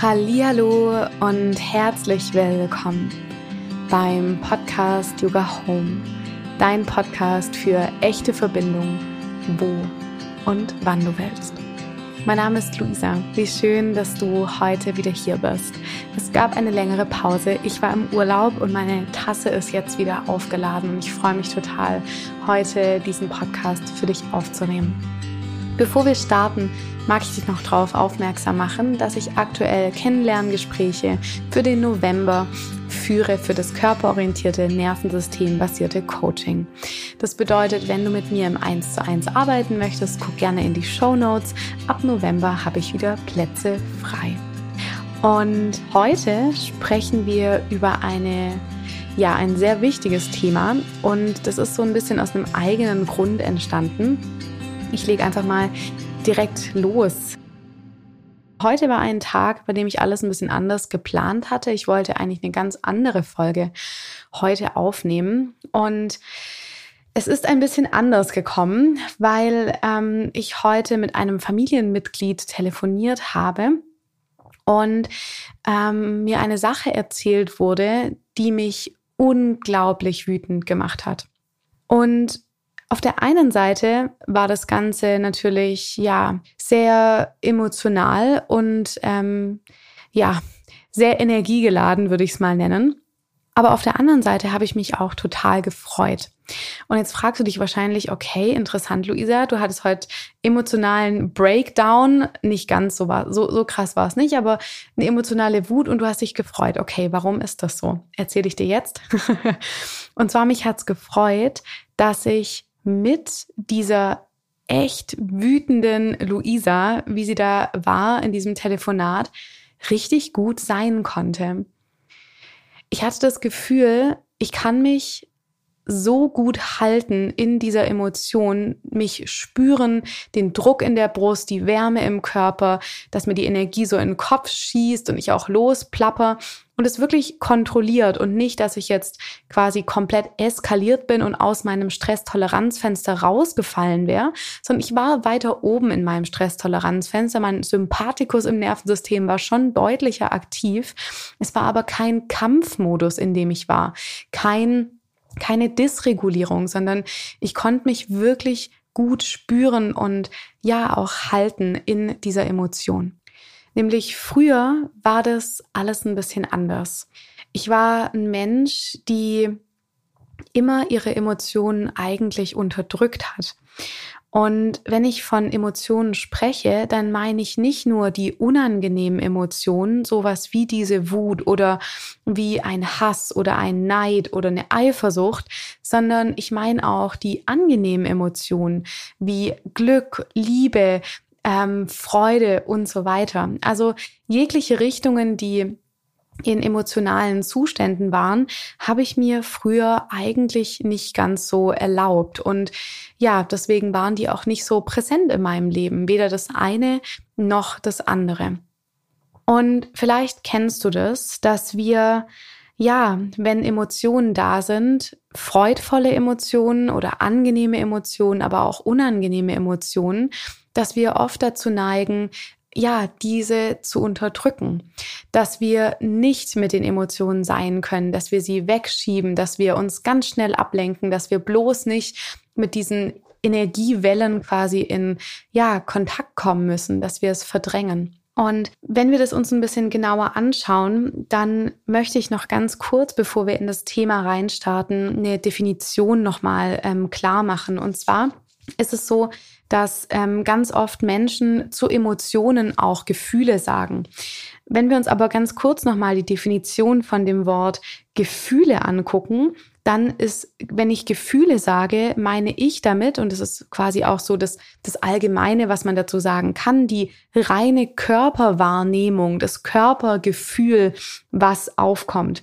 Hallihallo und herzlich willkommen beim Podcast Yoga Home, dein Podcast für echte Verbindung, wo und wann du willst. Mein Name ist Luisa. Wie schön, dass du heute wieder hier bist. Es gab eine längere Pause. Ich war im Urlaub und meine Tasse ist jetzt wieder aufgeladen und ich freue mich total, heute diesen Podcast für dich aufzunehmen. Bevor wir starten, mag ich dich noch darauf aufmerksam machen, dass ich aktuell Kennenlerngespräche für den November führe für das körperorientierte, nervensystembasierte Coaching. Das bedeutet, wenn du mit mir im 1 zu 1 arbeiten möchtest, guck gerne in die Show Notes. Ab November habe ich wieder Plätze frei. Und heute sprechen wir über eine ja, ein sehr wichtiges Thema und das ist so ein bisschen aus einem eigenen Grund entstanden. Ich lege einfach mal direkt los. Heute war ein Tag, bei dem ich alles ein bisschen anders geplant hatte. Ich wollte eigentlich eine ganz andere Folge heute aufnehmen und es ist ein bisschen anders gekommen, weil ähm, ich heute mit einem Familienmitglied telefoniert habe und ähm, mir eine Sache erzählt wurde, die mich unglaublich wütend gemacht hat. Und auf der einen Seite war das Ganze natürlich ja sehr emotional und ähm, ja sehr energiegeladen, würde ich es mal nennen. Aber auf der anderen Seite habe ich mich auch total gefreut. Und jetzt fragst du dich wahrscheinlich, okay, interessant, Luisa, du hattest heute emotionalen Breakdown. Nicht ganz so war, so, so krass war es nicht, aber eine emotionale Wut und du hast dich gefreut. Okay, warum ist das so? Erzähle ich dir jetzt. und zwar mich hat's gefreut, dass ich mit dieser echt wütenden Luisa, wie sie da war in diesem Telefonat, richtig gut sein konnte. Ich hatte das Gefühl, ich kann mich so gut halten in dieser Emotion, mich spüren, den Druck in der Brust, die Wärme im Körper, dass mir die Energie so in den Kopf schießt und ich auch losplapper und es wirklich kontrolliert und nicht, dass ich jetzt quasi komplett eskaliert bin und aus meinem Stresstoleranzfenster rausgefallen wäre, sondern ich war weiter oben in meinem Stresstoleranzfenster. Mein Sympathikus im Nervensystem war schon deutlicher aktiv. Es war aber kein Kampfmodus, in dem ich war, kein keine Dysregulierung, sondern ich konnte mich wirklich gut spüren und ja auch halten in dieser Emotion. Nämlich früher war das alles ein bisschen anders. Ich war ein Mensch, die immer ihre Emotionen eigentlich unterdrückt hat. Und wenn ich von Emotionen spreche, dann meine ich nicht nur die unangenehmen Emotionen, sowas wie diese Wut oder wie ein Hass oder ein Neid oder eine Eifersucht, sondern ich meine auch die angenehmen Emotionen wie Glück, Liebe, ähm, Freude und so weiter. Also jegliche Richtungen, die in emotionalen Zuständen waren, habe ich mir früher eigentlich nicht ganz so erlaubt. Und ja, deswegen waren die auch nicht so präsent in meinem Leben, weder das eine noch das andere. Und vielleicht kennst du das, dass wir, ja, wenn Emotionen da sind, freudvolle Emotionen oder angenehme Emotionen, aber auch unangenehme Emotionen, dass wir oft dazu neigen, ja, diese zu unterdrücken, dass wir nicht mit den Emotionen sein können, dass wir sie wegschieben, dass wir uns ganz schnell ablenken, dass wir bloß nicht mit diesen Energiewellen quasi in, ja, Kontakt kommen müssen, dass wir es verdrängen. Und wenn wir das uns ein bisschen genauer anschauen, dann möchte ich noch ganz kurz, bevor wir in das Thema reinstarten, eine Definition nochmal ähm, klar machen. Und zwar ist es so, dass ähm, ganz oft Menschen zu Emotionen auch Gefühle sagen. Wenn wir uns aber ganz kurz nochmal die Definition von dem Wort Gefühle angucken, dann ist, wenn ich Gefühle sage, meine ich damit, und das ist quasi auch so das, das Allgemeine, was man dazu sagen kann, die reine Körperwahrnehmung, das Körpergefühl, was aufkommt.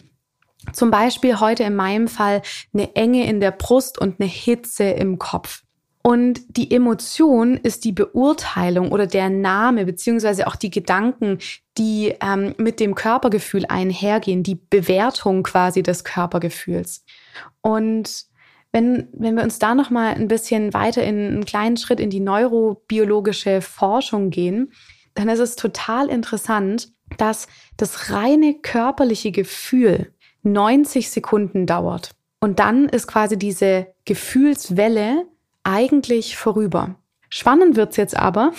Zum Beispiel heute in meinem Fall eine Enge in der Brust und eine Hitze im Kopf. Und die Emotion ist die Beurteilung oder der Name beziehungsweise auch die Gedanken, die ähm, mit dem Körpergefühl einhergehen, die Bewertung quasi des Körpergefühls. Und wenn, wenn wir uns da noch mal ein bisschen weiter in einen kleinen Schritt in die neurobiologische Forschung gehen, dann ist es total interessant, dass das reine körperliche Gefühl 90 Sekunden dauert. Und dann ist quasi diese Gefühlswelle eigentlich vorüber. Spannend wird's jetzt aber,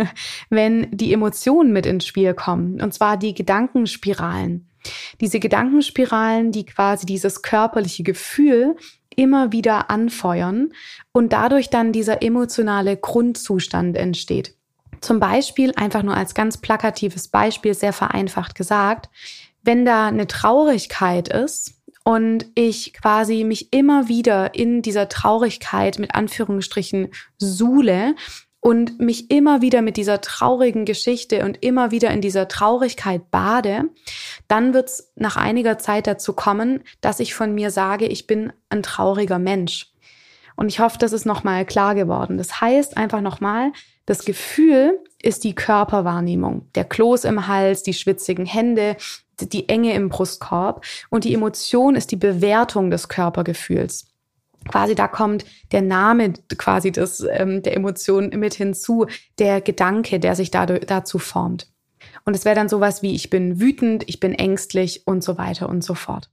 wenn die Emotionen mit ins Spiel kommen, und zwar die Gedankenspiralen. Diese Gedankenspiralen, die quasi dieses körperliche Gefühl immer wieder anfeuern und dadurch dann dieser emotionale Grundzustand entsteht. Zum Beispiel, einfach nur als ganz plakatives Beispiel, sehr vereinfacht gesagt, wenn da eine Traurigkeit ist, und ich quasi mich immer wieder in dieser Traurigkeit mit Anführungsstrichen suhle und mich immer wieder mit dieser traurigen Geschichte und immer wieder in dieser Traurigkeit bade, dann wird es nach einiger Zeit dazu kommen, dass ich von mir sage, ich bin ein trauriger Mensch. Und ich hoffe, das ist nochmal klar geworden. Das heißt einfach nochmal, das Gefühl ist die Körperwahrnehmung. Der Kloß im Hals, die schwitzigen Hände, die Enge im Brustkorb und die Emotion ist die Bewertung des Körpergefühls. Quasi da kommt der Name quasi des, ähm, der Emotion mit hinzu, der Gedanke, der sich dadurch, dazu formt. Und es wäre dann sowas wie, ich bin wütend, ich bin ängstlich und so weiter und so fort.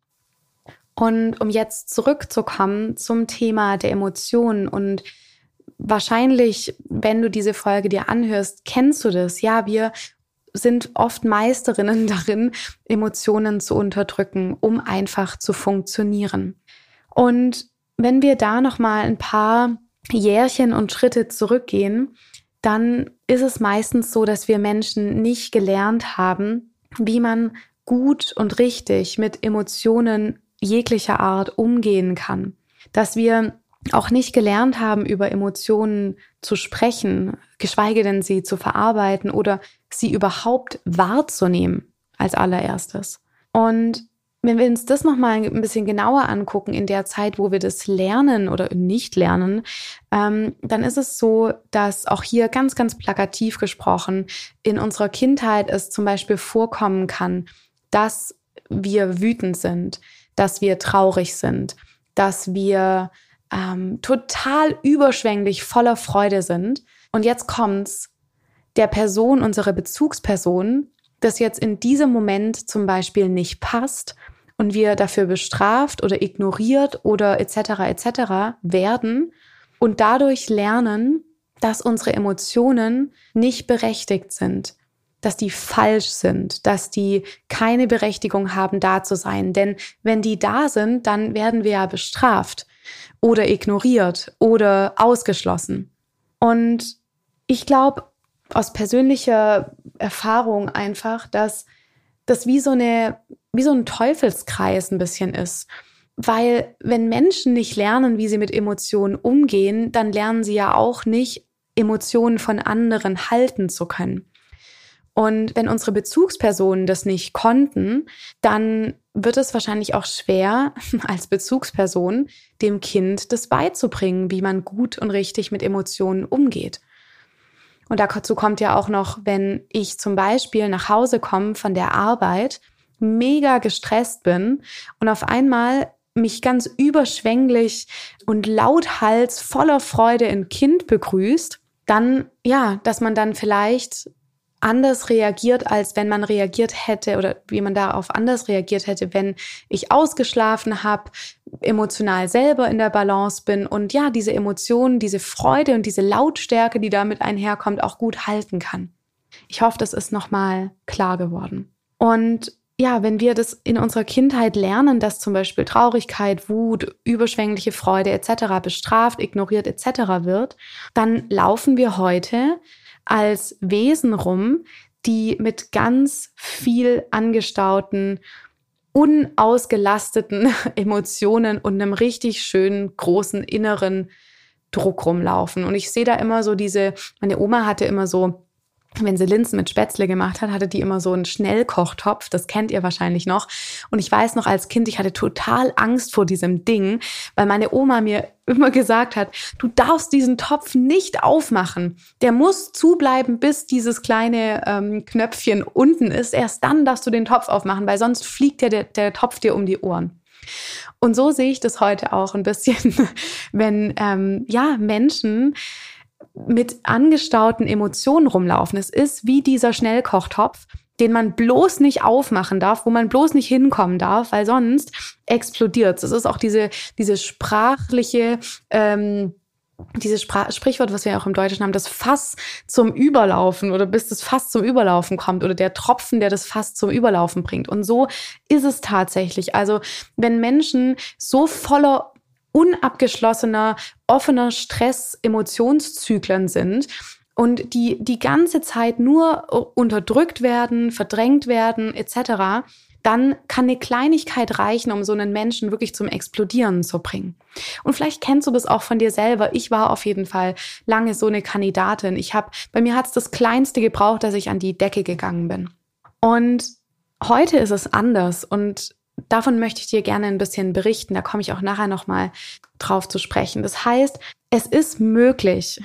Und um jetzt zurückzukommen zum Thema der Emotionen und wahrscheinlich, wenn du diese Folge dir anhörst, kennst du das. Ja, wir sind oft Meisterinnen darin, Emotionen zu unterdrücken, um einfach zu funktionieren. Und wenn wir da noch mal ein paar Jährchen und Schritte zurückgehen, dann ist es meistens so, dass wir Menschen nicht gelernt haben, wie man gut und richtig mit Emotionen jeglicher Art umgehen kann. Dass wir auch nicht gelernt haben, über Emotionen zu sprechen, geschweige denn sie zu verarbeiten oder sie überhaupt wahrzunehmen als allererstes. Und wenn wir uns das nochmal ein bisschen genauer angucken in der Zeit, wo wir das lernen oder nicht lernen, ähm, dann ist es so, dass auch hier ganz, ganz plakativ gesprochen in unserer Kindheit es zum Beispiel vorkommen kann, dass wir wütend sind, dass wir traurig sind, dass wir ähm, total überschwänglich voller Freude sind. Und jetzt kommt's der Person, unsere Bezugsperson, das jetzt in diesem Moment zum Beispiel nicht passt und wir dafür bestraft oder ignoriert oder etc. etc. werden und dadurch lernen, dass unsere Emotionen nicht berechtigt sind, dass die falsch sind, dass die keine Berechtigung haben, da zu sein. Denn wenn die da sind, dann werden wir ja bestraft oder ignoriert oder ausgeschlossen. Und ich glaube aus persönlicher Erfahrung einfach, dass das wie so eine, wie so ein Teufelskreis ein bisschen ist. Weil wenn Menschen nicht lernen, wie sie mit Emotionen umgehen, dann lernen sie ja auch nicht, Emotionen von anderen halten zu können. Und wenn unsere Bezugspersonen das nicht konnten, dann wird es wahrscheinlich auch schwer, als Bezugsperson dem Kind das beizubringen, wie man gut und richtig mit Emotionen umgeht. Und dazu kommt ja auch noch, wenn ich zum Beispiel nach Hause komme von der Arbeit, mega gestresst bin und auf einmal mich ganz überschwänglich und lauthals voller Freude ein Kind begrüßt, dann, ja, dass man dann vielleicht anders reagiert, als wenn man reagiert hätte oder wie man darauf anders reagiert hätte, wenn ich ausgeschlafen habe, emotional selber in der Balance bin und ja, diese Emotionen, diese Freude und diese Lautstärke, die damit einherkommt, auch gut halten kann. Ich hoffe, das ist nochmal klar geworden. Und ja, wenn wir das in unserer Kindheit lernen, dass zum Beispiel Traurigkeit, Wut, überschwängliche Freude etc. bestraft, ignoriert etc. wird, dann laufen wir heute als Wesen rum, die mit ganz viel angestauten, unausgelasteten Emotionen und einem richtig schönen, großen inneren Druck rumlaufen. Und ich sehe da immer so diese, meine Oma hatte immer so wenn sie Linsen mit Spätzle gemacht hat, hatte die immer so einen Schnellkochtopf. Das kennt ihr wahrscheinlich noch. Und ich weiß noch als Kind, ich hatte total Angst vor diesem Ding, weil meine Oma mir immer gesagt hat, du darfst diesen Topf nicht aufmachen. Der muss zubleiben, bis dieses kleine ähm, Knöpfchen unten ist. Erst dann darfst du den Topf aufmachen, weil sonst fliegt der, der, der Topf dir um die Ohren. Und so sehe ich das heute auch ein bisschen, wenn ähm, ja Menschen mit angestauten Emotionen rumlaufen. Es ist wie dieser Schnellkochtopf, den man bloß nicht aufmachen darf, wo man bloß nicht hinkommen darf, weil sonst explodiert es. ist auch diese, diese sprachliche, ähm, dieses Spr Sprichwort, was wir auch im Deutschen haben, das Fass zum Überlaufen oder bis das Fass zum Überlaufen kommt oder der Tropfen, der das Fass zum Überlaufen bringt. Und so ist es tatsächlich. Also wenn Menschen so voller unabgeschlossener, offener Stress-Emotionszyklen sind, und die die ganze Zeit nur unterdrückt werden, verdrängt werden etc., dann kann eine Kleinigkeit reichen, um so einen Menschen wirklich zum Explodieren zu bringen. Und vielleicht kennst du das auch von dir selber. Ich war auf jeden Fall lange so eine Kandidatin. Ich habe, bei mir hat es das Kleinste gebraucht, dass ich an die Decke gegangen bin. Und heute ist es anders und davon möchte ich dir gerne ein bisschen berichten. Da komme ich auch nachher nochmal drauf zu sprechen. Das heißt, es ist möglich,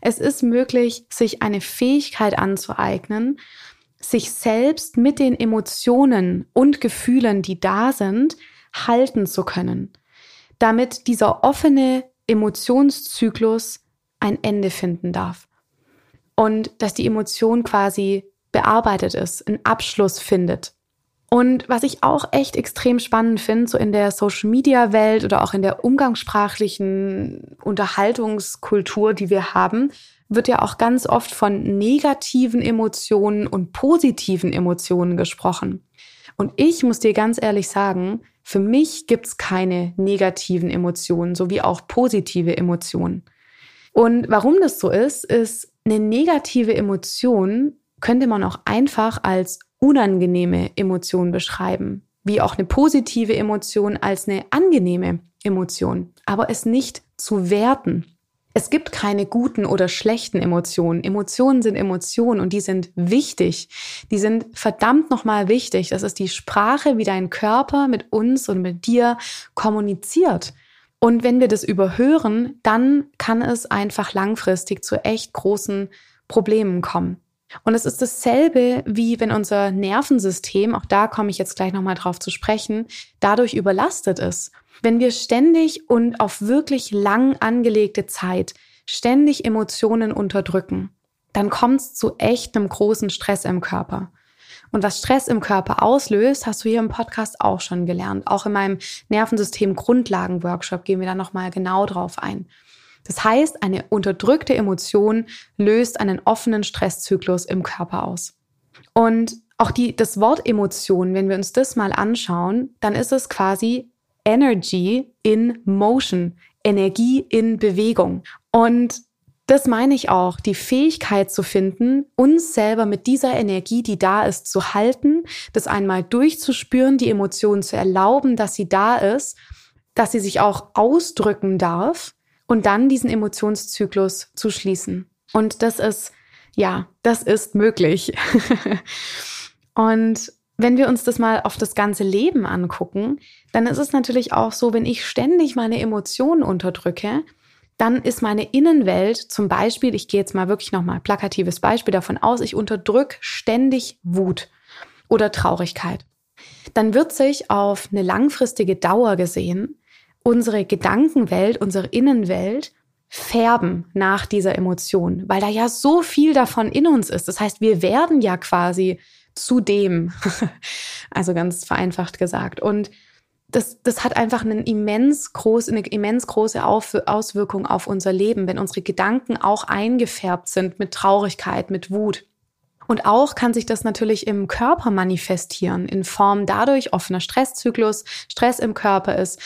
es ist möglich, sich eine Fähigkeit anzueignen, sich selbst mit den Emotionen und Gefühlen, die da sind, halten zu können, damit dieser offene Emotionszyklus ein Ende finden darf und dass die Emotion quasi bearbeitet ist, einen Abschluss findet. Und was ich auch echt extrem spannend finde, so in der Social-Media-Welt oder auch in der umgangssprachlichen Unterhaltungskultur, die wir haben, wird ja auch ganz oft von negativen Emotionen und positiven Emotionen gesprochen. Und ich muss dir ganz ehrlich sagen, für mich gibt's keine negativen Emotionen sowie auch positive Emotionen. Und warum das so ist, ist, eine negative Emotion könnte man auch einfach als unangenehme Emotion beschreiben, wie auch eine positive Emotion als eine angenehme Emotion, aber es nicht zu werten. Es gibt keine guten oder schlechten Emotionen. Emotionen sind Emotionen und die sind wichtig. Die sind verdammt nochmal wichtig. Das ist die Sprache, wie dein Körper mit uns und mit dir kommuniziert. Und wenn wir das überhören, dann kann es einfach langfristig zu echt großen Problemen kommen. Und es ist dasselbe, wie wenn unser Nervensystem, auch da komme ich jetzt gleich nochmal drauf zu sprechen, dadurch überlastet ist. Wenn wir ständig und auf wirklich lang angelegte Zeit ständig Emotionen unterdrücken, dann kommt es zu echt einem großen Stress im Körper. Und was Stress im Körper auslöst, hast du hier im Podcast auch schon gelernt. Auch in meinem Nervensystem Grundlagen Workshop gehen wir da nochmal genau drauf ein. Das heißt, eine unterdrückte Emotion löst einen offenen Stresszyklus im Körper aus. Und auch die, das Wort Emotion, wenn wir uns das mal anschauen, dann ist es quasi Energy in Motion, Energie in Bewegung. Und das meine ich auch, die Fähigkeit zu finden, uns selber mit dieser Energie, die da ist, zu halten, das einmal durchzuspüren, die Emotionen zu erlauben, dass sie da ist, dass sie sich auch ausdrücken darf und dann diesen Emotionszyklus zu schließen. Und das ist, ja, das ist möglich. und wenn wir uns das mal auf das ganze Leben angucken, dann ist es natürlich auch so, wenn ich ständig meine Emotionen unterdrücke, dann ist meine Innenwelt zum Beispiel, ich gehe jetzt mal wirklich nochmal plakatives Beispiel davon aus, ich unterdrücke ständig Wut oder Traurigkeit. Dann wird sich auf eine langfristige Dauer gesehen unsere Gedankenwelt, unsere Innenwelt färben nach dieser Emotion, weil da ja so viel davon in uns ist. Das heißt, wir werden ja quasi zu dem, also ganz vereinfacht gesagt. Und das, das hat einfach einen immens groß, eine immens große Auswirkung auf unser Leben, wenn unsere Gedanken auch eingefärbt sind mit Traurigkeit, mit Wut. Und auch kann sich das natürlich im Körper manifestieren, in Form dadurch offener Stresszyklus, Stress im Körper ist,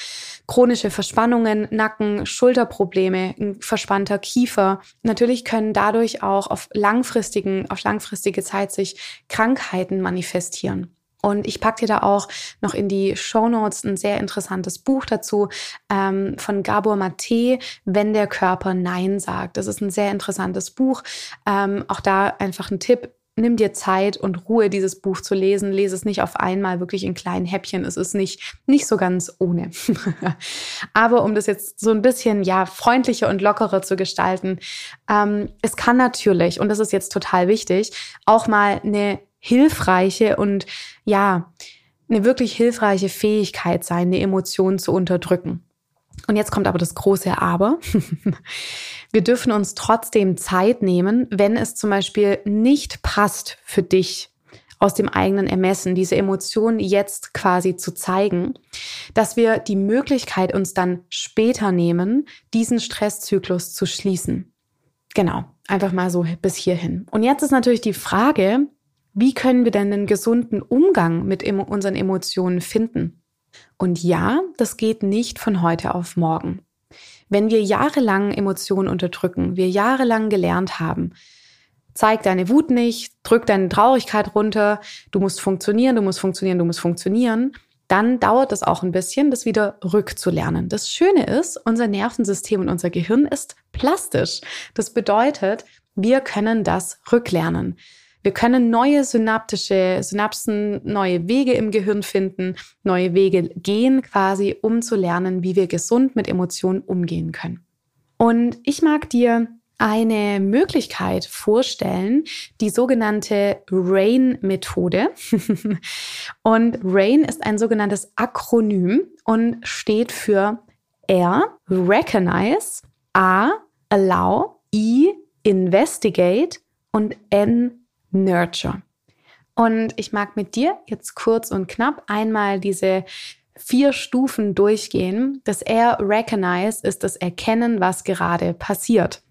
chronische Verspannungen, Nacken, Schulterprobleme, ein verspannter Kiefer. Natürlich können dadurch auch auf langfristigen, auf langfristige Zeit sich Krankheiten manifestieren. Und ich packe dir da auch noch in die Show Notes ein sehr interessantes Buch dazu ähm, von Gabor Mate, Wenn der Körper Nein sagt. Das ist ein sehr interessantes Buch. Ähm, auch da einfach ein Tipp, nimm dir Zeit und Ruhe, dieses Buch zu lesen. Lese es nicht auf einmal wirklich in kleinen Häppchen. Es ist nicht, nicht so ganz ohne. Aber um das jetzt so ein bisschen, ja, freundlicher und lockerer zu gestalten, ähm, es kann natürlich, und das ist jetzt total wichtig, auch mal eine hilfreiche und, ja, eine wirklich hilfreiche Fähigkeit sein, eine Emotion zu unterdrücken. Und jetzt kommt aber das große Aber. Wir dürfen uns trotzdem Zeit nehmen, wenn es zum Beispiel nicht passt für dich, aus dem eigenen Ermessen, diese Emotion jetzt quasi zu zeigen, dass wir die Möglichkeit uns dann später nehmen, diesen Stresszyklus zu schließen. Genau, einfach mal so bis hierhin. Und jetzt ist natürlich die Frage, wie können wir denn einen gesunden Umgang mit unseren Emotionen finden? Und ja, das geht nicht von heute auf morgen. Wenn wir jahrelang Emotionen unterdrücken, wir jahrelang gelernt haben, zeig deine Wut nicht, drück deine Traurigkeit runter, du musst funktionieren, du musst funktionieren, du musst funktionieren, dann dauert es auch ein bisschen, das wieder rückzulernen. Das Schöne ist, unser Nervensystem und unser Gehirn ist plastisch. Das bedeutet, wir können das rücklernen. Wir können neue synaptische Synapsen, neue Wege im Gehirn finden, neue Wege gehen quasi, um zu lernen, wie wir gesund mit Emotionen umgehen können. Und ich mag dir eine Möglichkeit vorstellen, die sogenannte RAIN-Methode. und RAIN ist ein sogenanntes Akronym und steht für R, Recognize, A, Allow, I, Investigate und N, Nurture. Und ich mag mit dir jetzt kurz und knapp einmal diese vier Stufen durchgehen. Das R Recognize ist das Erkennen, was gerade passiert.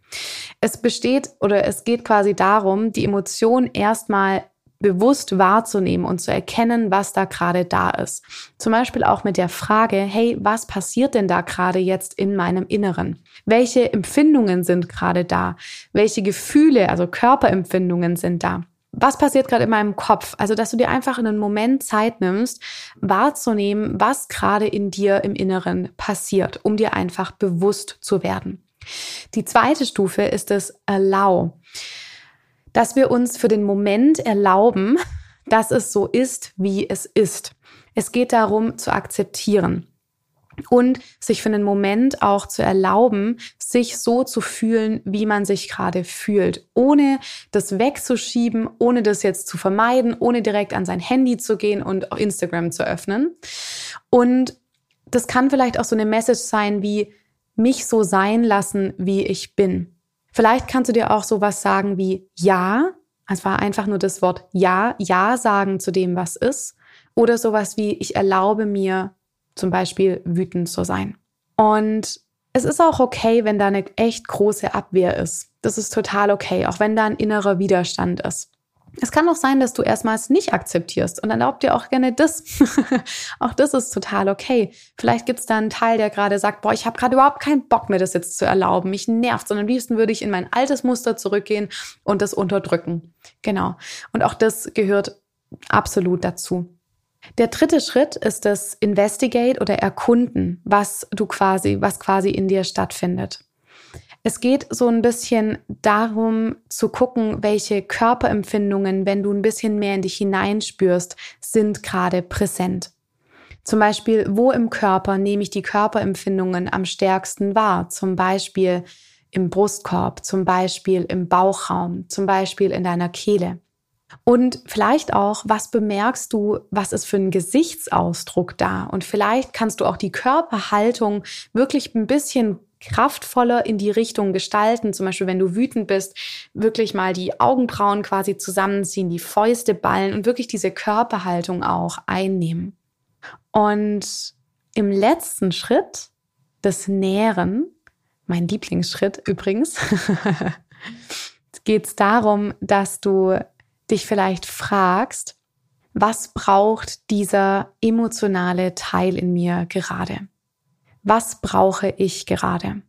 Es besteht oder es geht quasi darum, die Emotion erstmal bewusst wahrzunehmen und zu erkennen, was da gerade da ist. Zum Beispiel auch mit der Frage, hey, was passiert denn da gerade jetzt in meinem Inneren? Welche Empfindungen sind gerade da? Welche Gefühle, also Körperempfindungen sind da? Was passiert gerade in meinem Kopf? Also, dass du dir einfach einen Moment Zeit nimmst, wahrzunehmen, was gerade in dir im Inneren passiert, um dir einfach bewusst zu werden. Die zweite Stufe ist das Allow, dass wir uns für den Moment erlauben, dass es so ist, wie es ist. Es geht darum zu akzeptieren und sich für einen Moment auch zu erlauben, sich so zu fühlen, wie man sich gerade fühlt, ohne das wegzuschieben, ohne das jetzt zu vermeiden, ohne direkt an sein Handy zu gehen und Instagram zu öffnen. Und das kann vielleicht auch so eine Message sein wie, mich so sein lassen, wie ich bin. Vielleicht kannst du dir auch sowas sagen wie ja, es war einfach nur das Wort ja, ja sagen zu dem, was ist. Oder sowas wie ich erlaube mir zum Beispiel wütend zu sein. Und es ist auch okay, wenn da eine echt große Abwehr ist. Das ist total okay, auch wenn da ein innerer Widerstand ist. Es kann auch sein, dass du erstmals nicht akzeptierst und dann erlaubt dir auch gerne das. auch das ist total okay. Vielleicht gibt es da einen Teil, der gerade sagt, boah, ich habe gerade überhaupt keinen Bock mehr, das jetzt zu erlauben. Mich nervt, sondern am liebsten würde ich in mein altes Muster zurückgehen und das unterdrücken. Genau. Und auch das gehört absolut dazu. Der dritte Schritt ist das Investigate oder Erkunden, was du quasi, was quasi in dir stattfindet. Es geht so ein bisschen darum zu gucken, welche Körperempfindungen, wenn du ein bisschen mehr in dich hineinspürst, sind gerade präsent. Zum Beispiel, wo im Körper nehme ich die Körperempfindungen am stärksten wahr? Zum Beispiel im Brustkorb, zum Beispiel im Bauchraum, zum Beispiel in deiner Kehle. Und vielleicht auch, was bemerkst du, was ist für ein Gesichtsausdruck da? Und vielleicht kannst du auch die Körperhaltung wirklich ein bisschen kraftvoller in die Richtung gestalten. Zum Beispiel, wenn du wütend bist, wirklich mal die Augenbrauen quasi zusammenziehen, die Fäuste ballen und wirklich diese Körperhaltung auch einnehmen. Und im letzten Schritt, das Nähren, mein Lieblingsschritt übrigens, geht es darum, dass du dich vielleicht fragst, was braucht dieser emotionale Teil in mir gerade? was brauche ich gerade?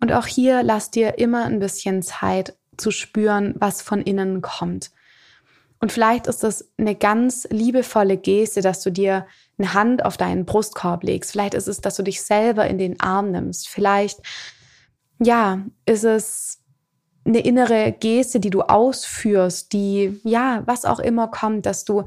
Und auch hier lass dir immer ein bisschen Zeit zu spüren, was von innen kommt. Und vielleicht ist das eine ganz liebevolle Geste, dass du dir eine Hand auf deinen Brustkorb legst. Vielleicht ist es, dass du dich selber in den Arm nimmst. Vielleicht, ja, ist es eine innere Geste, die du ausführst, die, ja, was auch immer kommt, dass du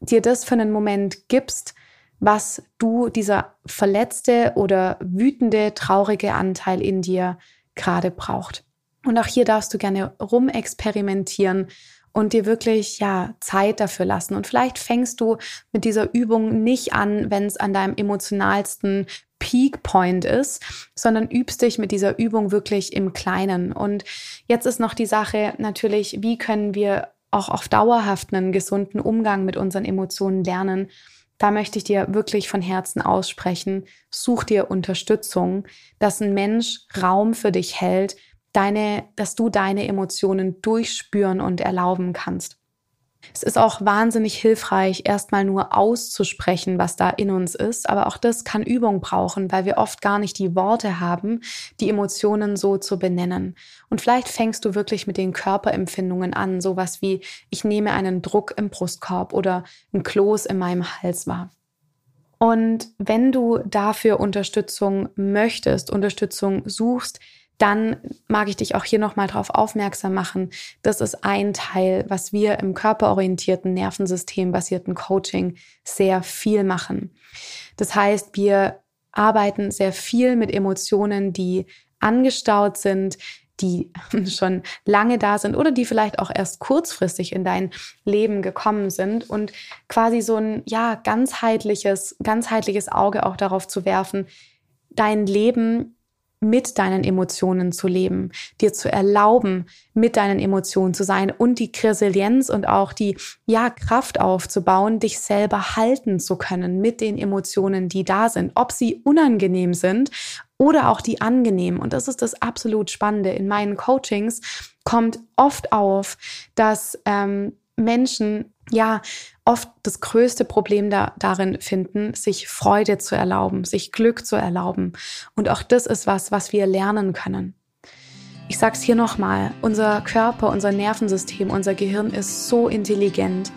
dir das für einen Moment gibst, was du, dieser verletzte oder wütende, traurige Anteil in dir gerade braucht. Und auch hier darfst du gerne rumexperimentieren und dir wirklich ja Zeit dafür lassen. Und vielleicht fängst du mit dieser Übung nicht an, wenn es an deinem emotionalsten Peak Point ist, sondern übst dich mit dieser Übung wirklich im Kleinen. Und jetzt ist noch die Sache natürlich, wie können wir auch auf dauerhaft einen gesunden Umgang mit unseren Emotionen lernen, da möchte ich dir wirklich von Herzen aussprechen, such dir Unterstützung, dass ein Mensch Raum für dich hält, deine, dass du deine Emotionen durchspüren und erlauben kannst. Es ist auch wahnsinnig hilfreich, erstmal nur auszusprechen, was da in uns ist. Aber auch das kann Übung brauchen, weil wir oft gar nicht die Worte haben, die Emotionen so zu benennen. Und vielleicht fängst du wirklich mit den Körperempfindungen an, sowas wie ich nehme einen Druck im Brustkorb oder ein Kloß in meinem Hals wahr. Und wenn du dafür Unterstützung möchtest, Unterstützung suchst, dann mag ich dich auch hier nochmal darauf aufmerksam machen. Das ist ein Teil, was wir im körperorientierten, nervensystembasierten Coaching sehr viel machen. Das heißt, wir arbeiten sehr viel mit Emotionen, die angestaut sind, die schon lange da sind oder die vielleicht auch erst kurzfristig in dein Leben gekommen sind und quasi so ein ja ganzheitliches ganzheitliches Auge auch darauf zu werfen, dein Leben mit deinen Emotionen zu leben, dir zu erlauben, mit deinen Emotionen zu sein und die Resilienz und auch die ja Kraft aufzubauen, dich selber halten zu können mit den Emotionen, die da sind, ob sie unangenehm sind oder auch die angenehm. Und das ist das absolut Spannende. In meinen Coachings kommt oft auf, dass ähm, Menschen ja oft das größte Problem da, darin finden, sich Freude zu erlauben, sich Glück zu erlauben. Und auch das ist was, was wir lernen können. Ich sage es hier nochmal, unser Körper, unser Nervensystem, unser Gehirn ist so intelligent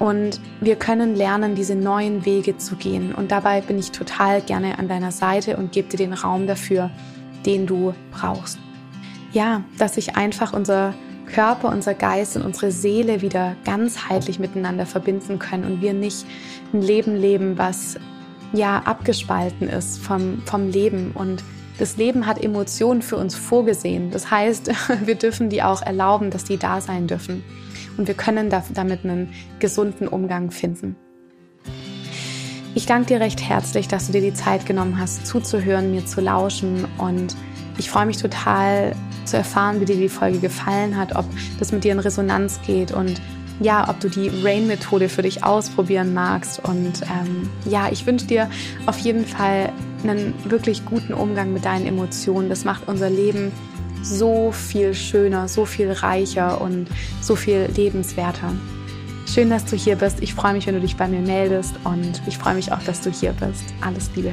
und wir können lernen, diese neuen Wege zu gehen. Und dabei bin ich total gerne an deiner Seite und gebe dir den Raum dafür, den du brauchst. Ja, dass sich einfach unser Körper, unser Geist und unsere Seele wieder ganzheitlich miteinander verbinden können und wir nicht ein Leben leben, was ja abgespalten ist vom, vom Leben und das Leben hat Emotionen für uns vorgesehen. Das heißt, wir dürfen die auch erlauben, dass die da sein dürfen. Und wir können damit einen gesunden Umgang finden. Ich danke dir recht herzlich, dass du dir die Zeit genommen hast, zuzuhören, mir zu lauschen. Und ich freue mich total, zu erfahren, wie dir die Folge gefallen hat, ob das mit dir in Resonanz geht und ja, ob du die Rain-Methode für dich ausprobieren magst. Und ähm, ja, ich wünsche dir auf jeden Fall einen wirklich guten Umgang mit deinen Emotionen. Das macht unser Leben so viel schöner, so viel reicher und so viel lebenswerter. Schön, dass du hier bist. Ich freue mich, wenn du dich bei mir meldest und ich freue mich auch, dass du hier bist. Alles Liebe.